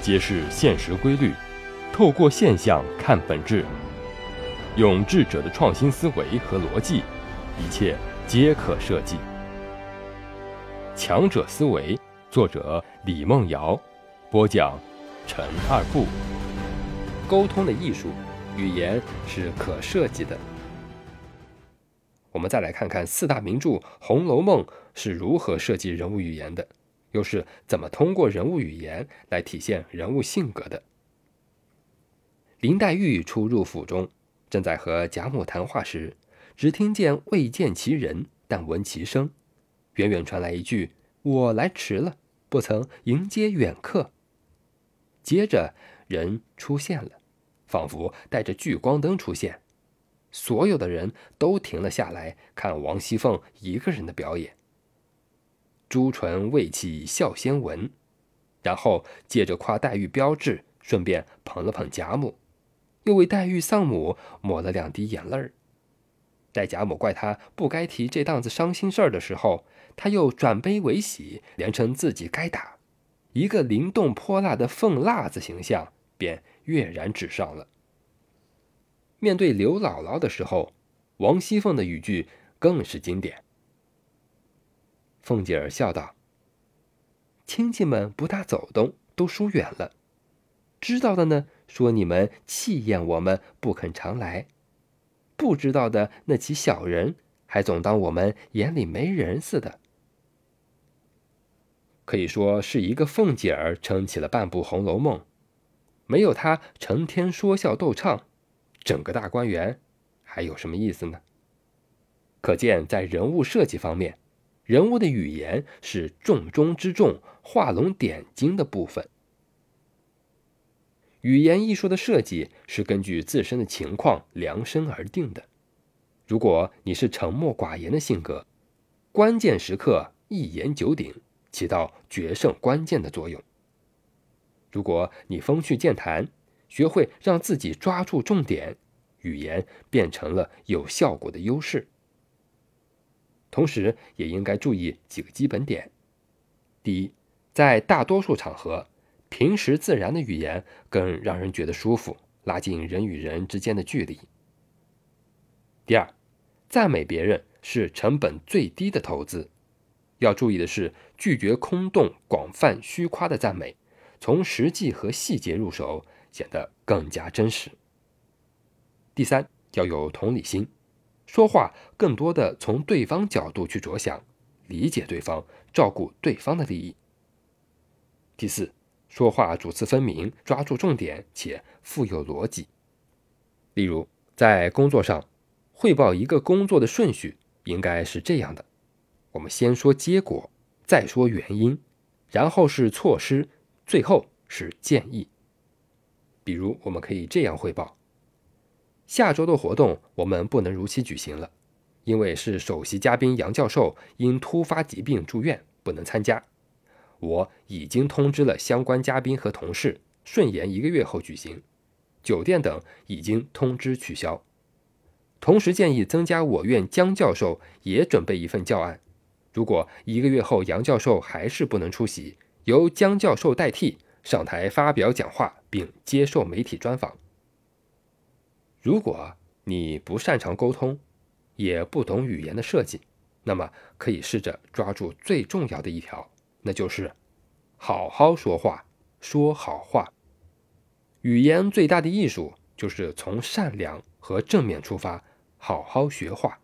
揭示现实规律，透过现象看本质，用智者的创新思维和逻辑，一切皆可设计。强者思维，作者李梦瑶，播讲陈二步。沟通的艺术，语言是可设计的。我们再来看看四大名著《红楼梦》是如何设计人物语言的。又是怎么通过人物语言来体现人物性格的？林黛玉初入府中，正在和贾母谈话时，只听见未见其人，但闻其声。远远传来一句：“我来迟了，不曾迎接远客。”接着人出现了，仿佛带着聚光灯出现，所有的人都停了下来，看王熙凤一个人的表演。朱唇未起笑先闻，然后借着夸黛玉标致，顺便捧了捧贾母，又为黛玉丧母抹了两滴眼泪儿。待贾母怪他不该提这档子伤心事儿的时候，他又转悲为喜，连称自己该打，一个灵动泼辣的凤辣子形象便跃然纸上了。面对刘姥姥的时候，王熙凤的语句更是经典。凤姐儿笑道：“亲戚们不大走动，都疏远了。知道的呢，说你们气厌我们，不肯常来；不知道的那起小人，还总当我们眼里没人似的。可以说是一个凤姐儿撑起了半部《红楼梦》，没有她成天说笑逗唱，整个大观园还有什么意思呢？可见在人物设计方面。”人物的语言是重中之重、画龙点睛的部分。语言艺术的设计是根据自身的情况量身而定的。如果你是沉默寡言的性格，关键时刻一言九鼎，起到决胜关键的作用。如果你风趣健谈，学会让自己抓住重点，语言变成了有效果的优势。同时，也应该注意几个基本点：第一，在大多数场合，平时自然的语言更让人觉得舒服，拉近人与人之间的距离；第二，赞美别人是成本最低的投资，要注意的是拒绝空洞、广泛、虚夸的赞美，从实际和细节入手，显得更加真实；第三，要有同理心。说话更多的从对方角度去着想，理解对方，照顾对方的利益。第四，说话主次分明，抓住重点且富有逻辑。例如，在工作上汇报一个工作的顺序应该是这样的：我们先说结果，再说原因，然后是措施，最后是建议。比如，我们可以这样汇报。下周的活动我们不能如期举行了，因为是首席嘉宾杨教授因突发疾病住院不能参加。我已经通知了相关嘉宾和同事，顺延一个月后举行。酒店等已经通知取消。同时建议增加我院江教授也准备一份教案。如果一个月后杨教授还是不能出席，由江教授代替上台发表讲话并接受媒体专访。如果你不擅长沟通，也不懂语言的设计，那么可以试着抓住最重要的一条，那就是好好说话，说好话。语言最大的艺术就是从善良和正面出发，好好学话。